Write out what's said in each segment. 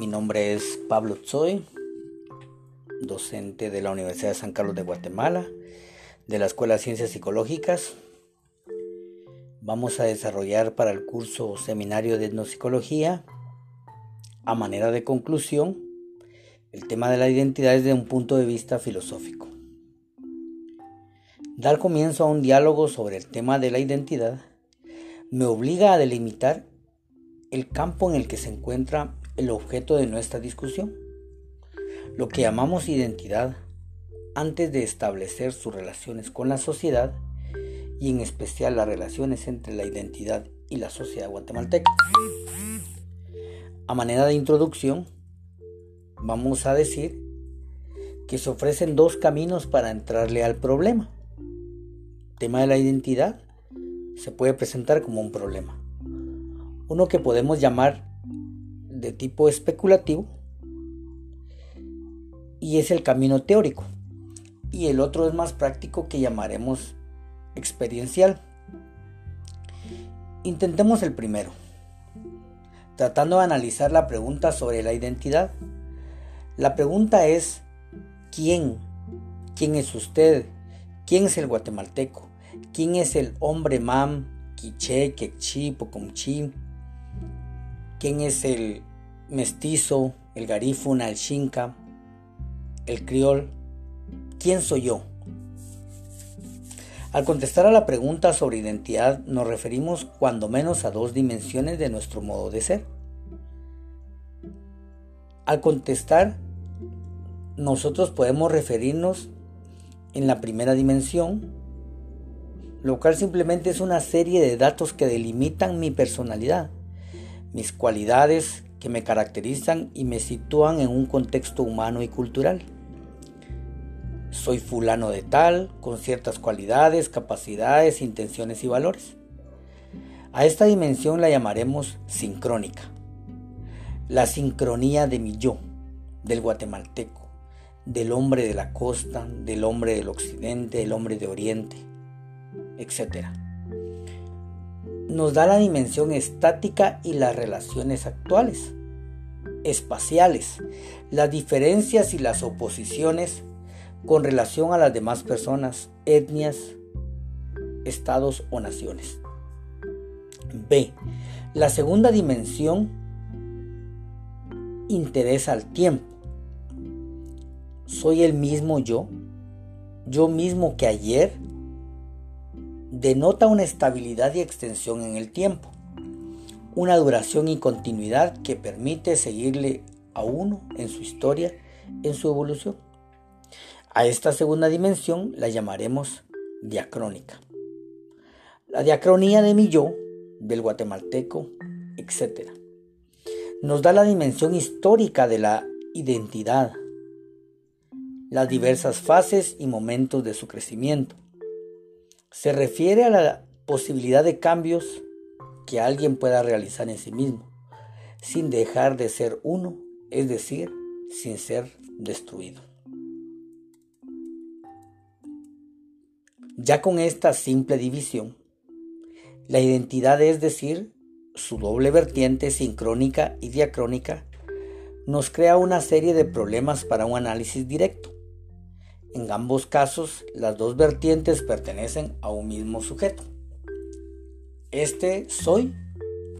Mi nombre es Pablo Tzoy, docente de la Universidad de San Carlos de Guatemala, de la Escuela de Ciencias Psicológicas. Vamos a desarrollar para el curso Seminario de Etnopsicología, a manera de conclusión, el tema de la identidad desde un punto de vista filosófico. Dar comienzo a un diálogo sobre el tema de la identidad me obliga a delimitar el campo en el que se encuentra el objeto de nuestra discusión, lo que llamamos identidad, antes de establecer sus relaciones con la sociedad y en especial las relaciones entre la identidad y la sociedad guatemalteca. A manera de introducción, vamos a decir que se ofrecen dos caminos para entrarle al problema. El tema de la identidad se puede presentar como un problema. Uno que podemos llamar de tipo especulativo y es el camino teórico. Y el otro es más práctico que llamaremos experiencial. Intentemos el primero, tratando de analizar la pregunta sobre la identidad. La pregunta es, ¿quién? ¿Quién es usted? ¿Quién es el guatemalteco? ¿Quién es el hombre mam, quiche, quechí, pocomchi? ¿Quién es el mestizo, el garífuna, el xinca, el criol, ¿quién soy yo? Al contestar a la pregunta sobre identidad nos referimos cuando menos a dos dimensiones de nuestro modo de ser. Al contestar, nosotros podemos referirnos en la primera dimensión, lo cual simplemente es una serie de datos que delimitan mi personalidad, mis cualidades, que me caracterizan y me sitúan en un contexto humano y cultural. Soy fulano de tal, con ciertas cualidades, capacidades, intenciones y valores. A esta dimensión la llamaremos sincrónica. La sincronía de mi yo, del guatemalteco, del hombre de la costa, del hombre del occidente, del hombre de oriente, etc nos da la dimensión estática y las relaciones actuales, espaciales, las diferencias y las oposiciones con relación a las demás personas, etnias, estados o naciones. B. La segunda dimensión interesa al tiempo. Soy el mismo yo, yo mismo que ayer, denota una estabilidad y extensión en el tiempo, una duración y continuidad que permite seguirle a uno en su historia, en su evolución. A esta segunda dimensión la llamaremos diacrónica. La diacronía de mi yo, del guatemalteco, etc. Nos da la dimensión histórica de la identidad, las diversas fases y momentos de su crecimiento, se refiere a la posibilidad de cambios que alguien pueda realizar en sí mismo, sin dejar de ser uno, es decir, sin ser destruido. Ya con esta simple división, la identidad, es decir, su doble vertiente sincrónica y diacrónica, nos crea una serie de problemas para un análisis directo. En ambos casos, las dos vertientes pertenecen a un mismo sujeto. Este soy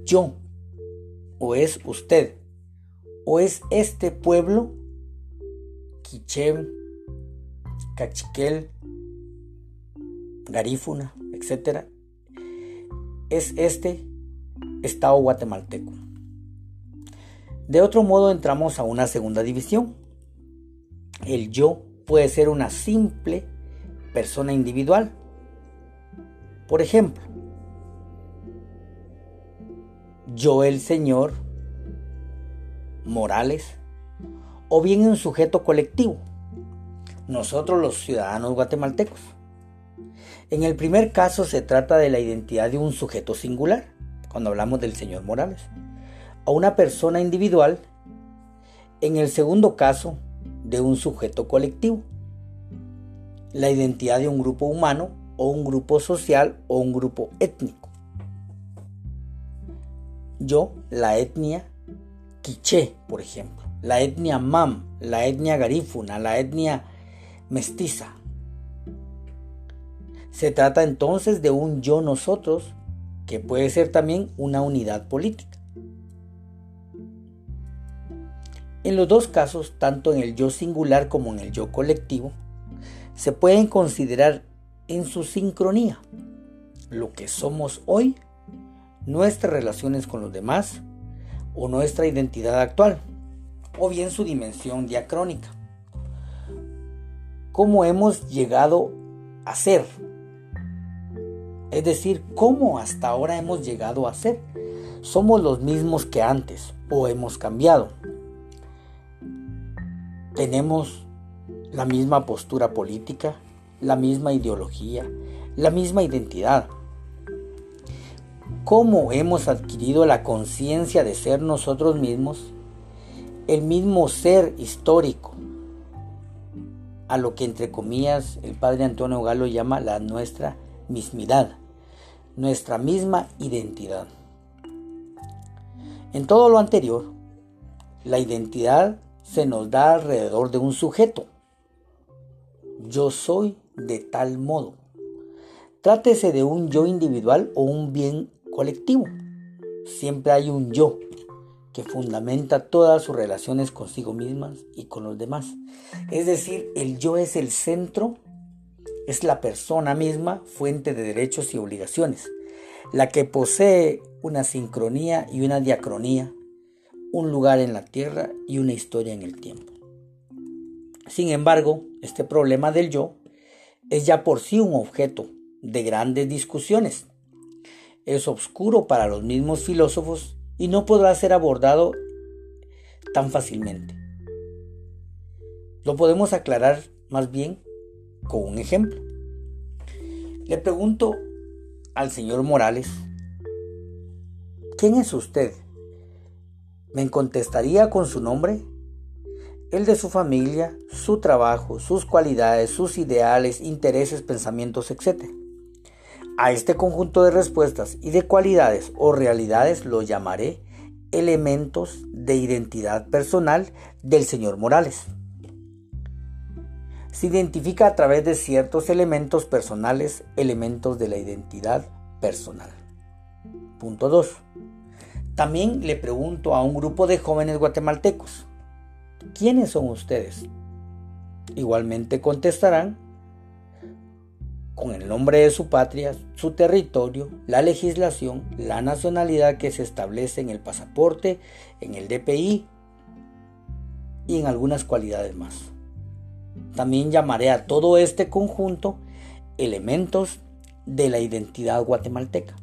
yo, o es usted, o es este pueblo, Quiché, Cachiquel, Garífuna, etc. Es este Estado guatemalteco. De otro modo entramos a una segunda división, el yo puede ser una simple persona individual. Por ejemplo, yo el Señor, Morales, o bien un sujeto colectivo, nosotros los ciudadanos guatemaltecos. En el primer caso se trata de la identidad de un sujeto singular, cuando hablamos del señor Morales, o una persona individual. En el segundo caso, de un sujeto colectivo, la identidad de un grupo humano o un grupo social o un grupo étnico. Yo, la etnia, quiché, por ejemplo, la etnia mam, la etnia garífuna, la etnia mestiza. Se trata entonces de un yo nosotros que puede ser también una unidad política. En los dos casos, tanto en el yo singular como en el yo colectivo, se pueden considerar en su sincronía lo que somos hoy, nuestras relaciones con los demás o nuestra identidad actual, o bien su dimensión diacrónica. Cómo hemos llegado a ser, es decir, cómo hasta ahora hemos llegado a ser. Somos los mismos que antes o hemos cambiado. Tenemos la misma postura política, la misma ideología, la misma identidad. ¿Cómo hemos adquirido la conciencia de ser nosotros mismos? El mismo ser histórico, a lo que entre comillas el padre Antonio Galo llama la nuestra mismidad, nuestra misma identidad. En todo lo anterior, la identidad se nos da alrededor de un sujeto. Yo soy de tal modo. Trátese de un yo individual o un bien colectivo. Siempre hay un yo que fundamenta todas sus relaciones consigo mismas y con los demás. Es decir, el yo es el centro, es la persona misma, fuente de derechos y obligaciones, la que posee una sincronía y una diacronía un lugar en la tierra y una historia en el tiempo. Sin embargo, este problema del yo es ya por sí un objeto de grandes discusiones. Es oscuro para los mismos filósofos y no podrá ser abordado tan fácilmente. Lo podemos aclarar más bien con un ejemplo. Le pregunto al señor Morales, ¿quién es usted? Me contestaría con su nombre, el de su familia, su trabajo, sus cualidades, sus ideales, intereses, pensamientos, etc. A este conjunto de respuestas y de cualidades o realidades lo llamaré elementos de identidad personal del señor Morales. Se identifica a través de ciertos elementos personales, elementos de la identidad personal. Punto 2. También le pregunto a un grupo de jóvenes guatemaltecos, ¿quiénes son ustedes? Igualmente contestarán con el nombre de su patria, su territorio, la legislación, la nacionalidad que se establece en el pasaporte, en el DPI y en algunas cualidades más. También llamaré a todo este conjunto elementos de la identidad guatemalteca.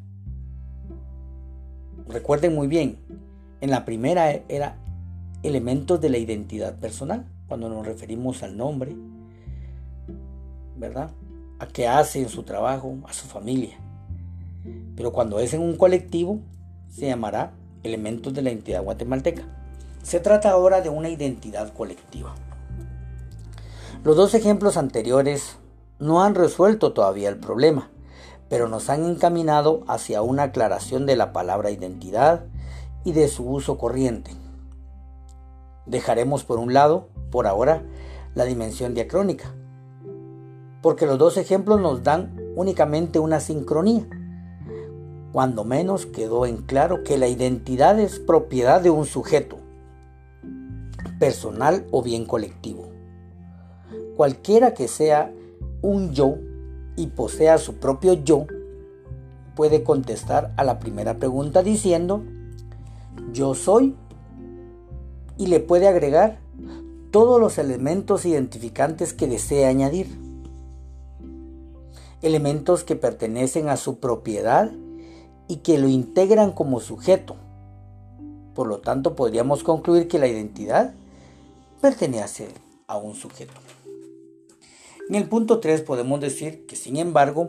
Recuerden muy bien, en la primera era elementos de la identidad personal, cuando nos referimos al nombre, ¿verdad? A qué hace en su trabajo, a su familia. Pero cuando es en un colectivo, se llamará elementos de la identidad guatemalteca. Se trata ahora de una identidad colectiva. Los dos ejemplos anteriores no han resuelto todavía el problema pero nos han encaminado hacia una aclaración de la palabra identidad y de su uso corriente. Dejaremos por un lado, por ahora, la dimensión diacrónica, porque los dos ejemplos nos dan únicamente una sincronía. Cuando menos quedó en claro que la identidad es propiedad de un sujeto, personal o bien colectivo. Cualquiera que sea un yo y posea su propio yo, puede contestar a la primera pregunta diciendo, yo soy, y le puede agregar todos los elementos identificantes que desee añadir. Elementos que pertenecen a su propiedad y que lo integran como sujeto. Por lo tanto, podríamos concluir que la identidad pertenece a un sujeto. En el punto 3 podemos decir que, sin embargo,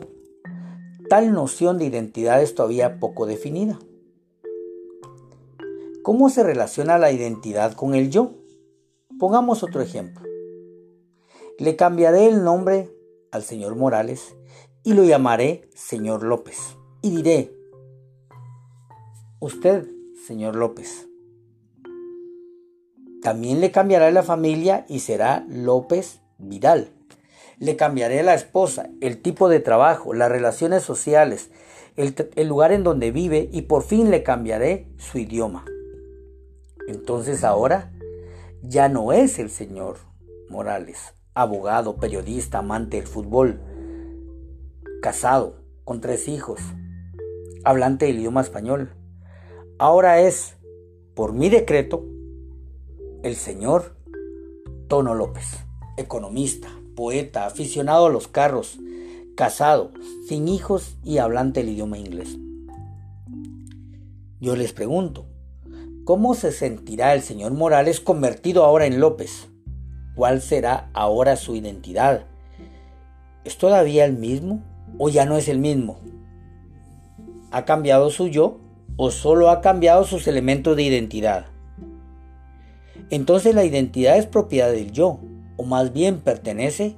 tal noción de identidad es todavía poco definida. ¿Cómo se relaciona la identidad con el yo? Pongamos otro ejemplo. Le cambiaré el nombre al señor Morales y lo llamaré señor López. Y diré, usted, señor López, También le cambiará la familia y será López Vidal. Le cambiaré la esposa, el tipo de trabajo, las relaciones sociales, el, lugar en donde vive y por fin le cambiaré su idioma. Entonces ahora ya no es el señor Morales, abogado, periodista, amante del fútbol, casado, con tres hijos, hablante del idioma español. Ahora es, por mi decreto, el señor Tono López, economista, poeta, aficionado a los carros, casado, sin hijos y hablante del idioma inglés. Yo les pregunto, ¿cómo se sentirá el señor Morales convertido ahora en López? ¿Cuál será ahora su identidad? ¿Es todavía el mismo o ya no es el mismo? ¿Ha cambiado su yo o solo ha cambiado sus elementos de identidad? Entonces la identidad es propiedad del yo, o más bien pertenece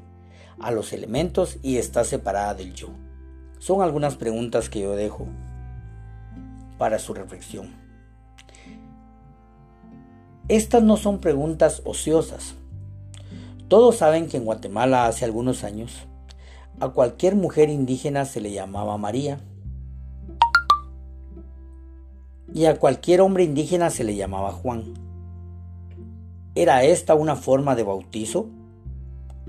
a los elementos y está separada del yo. Son algunas preguntas que yo dejo para su reflexión. Estas no son preguntas ociosas. Todos saben que en Guatemala hace algunos años a cualquier mujer indígena se le llamaba María y a cualquier hombre indígena se le llamaba Juan. ¿Era esta una forma de bautizo?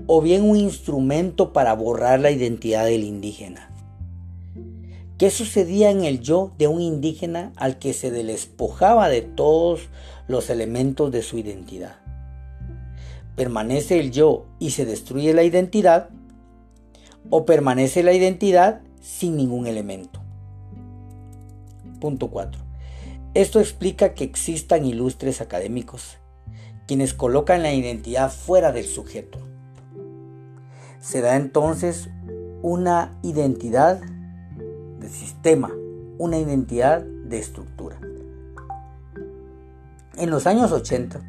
¿O bien un instrumento para borrar la identidad del indígena? ¿Qué sucedía en el yo de un indígena al que se despojaba de todos los elementos de su identidad? ¿Permanece el yo y se destruye la identidad? ¿O permanece la identidad sin ningún elemento? Punto 4. Esto explica que existan ilustres académicos quienes colocan la identidad fuera del sujeto. Se da entonces una identidad de sistema, una identidad de estructura. En los años 80,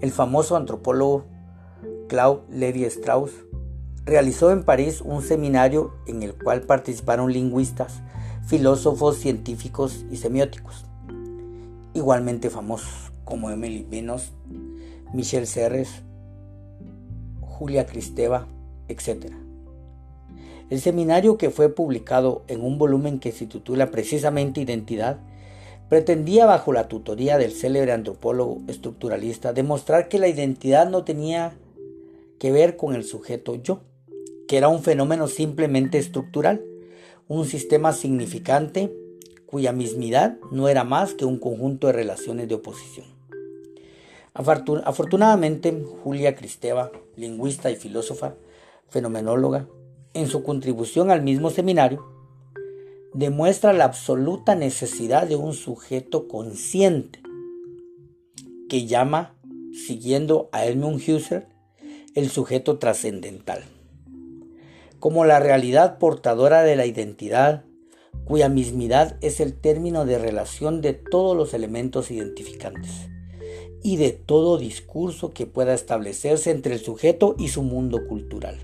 el famoso antropólogo Claude Levi-Strauss realizó en París un seminario en el cual participaron lingüistas, filósofos, científicos y semióticos, igualmente famosos como Emily Benos, Michelle Serres, Julia Cristeva, etc. El seminario que fue publicado en un volumen que se titula precisamente Identidad, pretendía bajo la tutoría del célebre antropólogo estructuralista demostrar que la identidad no tenía que ver con el sujeto yo, que era un fenómeno simplemente estructural, un sistema significante cuya mismidad no era más que un conjunto de relaciones de oposición. Afortunadamente, Julia Cristeva, lingüista y filósofa, fenomenóloga, en su contribución al mismo seminario, demuestra la absoluta necesidad de un sujeto consciente, que llama, siguiendo a Edmund Husserl, el sujeto trascendental, como la realidad portadora de la identidad, cuya mismidad es el término de relación de todos los elementos identificantes y de todo discurso que pueda establecerse entre el sujeto y su mundo cultural.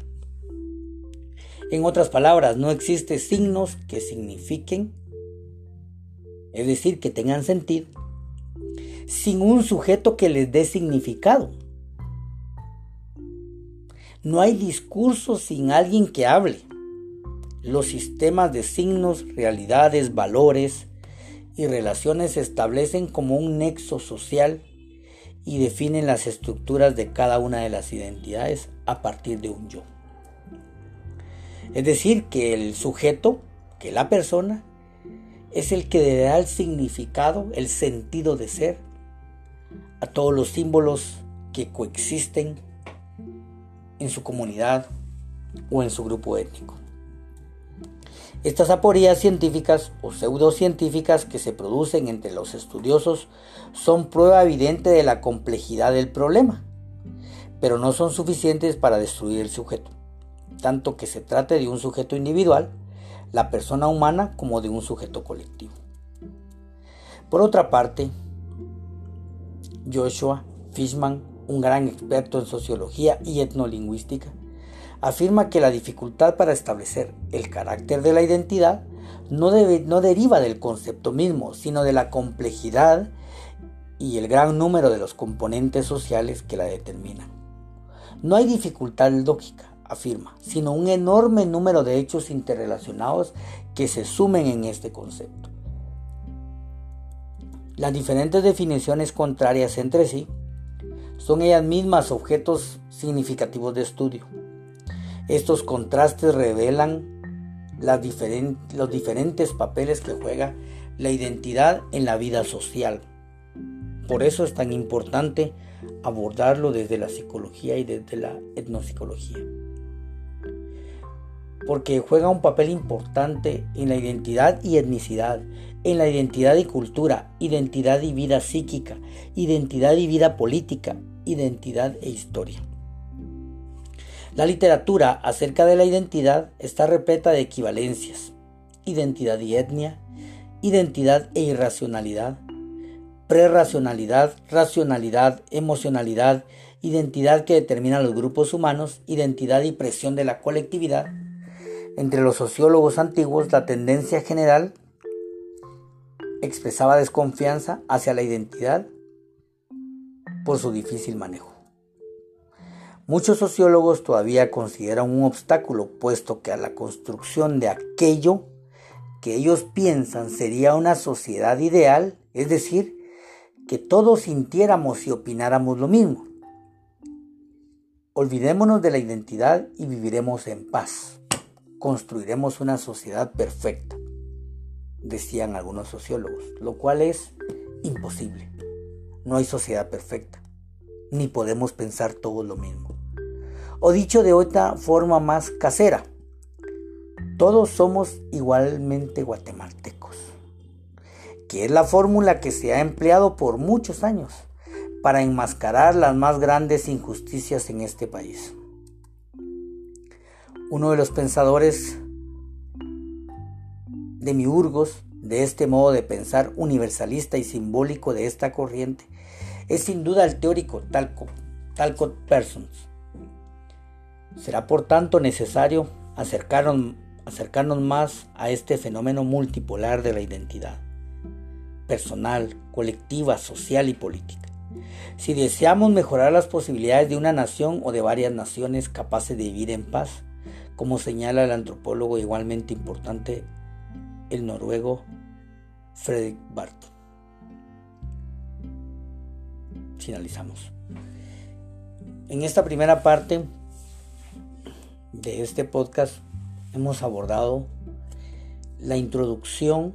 En otras palabras, no existen signos que signifiquen, es decir, que tengan sentido, sin un sujeto que les dé significado. No hay discurso sin alguien que hable. Los sistemas de signos, realidades, valores y relaciones se establecen como un nexo social y definen las estructuras de cada una de las identidades a partir de un yo. Es decir, que el sujeto, que la persona, es el que le da el significado, el sentido de ser a todos los símbolos que coexisten en su comunidad o en su grupo étnico. Estas aporías científicas o pseudocientíficas que se producen entre los estudiosos son prueba evidente de la complejidad del problema, pero no son suficientes para destruir el sujeto, tanto que se trate de un sujeto individual, la persona humana, como de un sujeto colectivo. Por otra parte, Joshua Fishman, un gran experto en sociología y etnolingüística, afirma que la dificultad para establecer el carácter de la identidad no, debe, no deriva del concepto mismo, sino de la complejidad y el gran número de los componentes sociales que la determinan. No hay dificultad lógica, afirma, sino un enorme número de hechos interrelacionados que se sumen en este concepto. Las diferentes definiciones contrarias entre sí son ellas mismas objetos significativos de estudio. Estos contrastes revelan los diferentes papeles que juega la identidad en la vida social. Por eso es tan importante abordarlo desde la psicología y desde la etnopsicología. Porque juega un papel importante en la identidad y etnicidad, en la identidad y cultura, identidad y vida psíquica, identidad y vida política, identidad e historia. La literatura acerca de la identidad está repleta de equivalencias, identidad y etnia, identidad e irracionalidad, prerracionalidad, racionalidad, emocionalidad, identidad que determina los grupos humanos, identidad y presión de la colectividad. Entre los sociólogos antiguos, la tendencia general expresaba desconfianza hacia la identidad por su difícil manejo. Muchos sociólogos todavía consideran un obstáculo, puesto que a la construcción de aquello que ellos piensan sería una sociedad ideal, es decir, que todos sintiéramos y opináramos lo mismo. Olvidémonos de la identidad y viviremos en paz. Construiremos una sociedad perfecta, decían algunos sociólogos, lo cual es imposible. No hay sociedad perfecta, ni podemos pensar todos lo mismo. O dicho de otra forma más casera, todos somos igualmente guatemaltecos, que es la fórmula que se ha empleado por muchos años para enmascarar las más grandes injusticias en este país. Uno de los pensadores de miurgos de este modo de pensar universalista y simbólico de esta corriente es sin duda el teórico Talcott, Talcott Persons. Será por tanto necesario acercarnos más a este fenómeno multipolar de la identidad, personal, colectiva, social y política. Si deseamos mejorar las posibilidades de una nación o de varias naciones capaces de vivir en paz, como señala el antropólogo igualmente importante, el noruego Fredrik Barth. Finalizamos. En esta primera parte de este podcast hemos abordado la introducción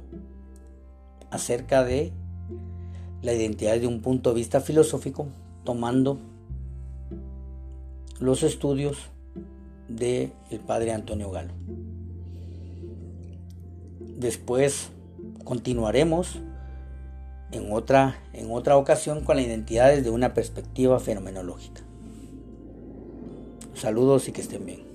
acerca de la identidad desde un punto de vista filosófico, tomando los estudios del el padre Antonio Galo. Después continuaremos en otra, en otra ocasión con la identidad desde una perspectiva fenomenológica. Saludos y que estén bien.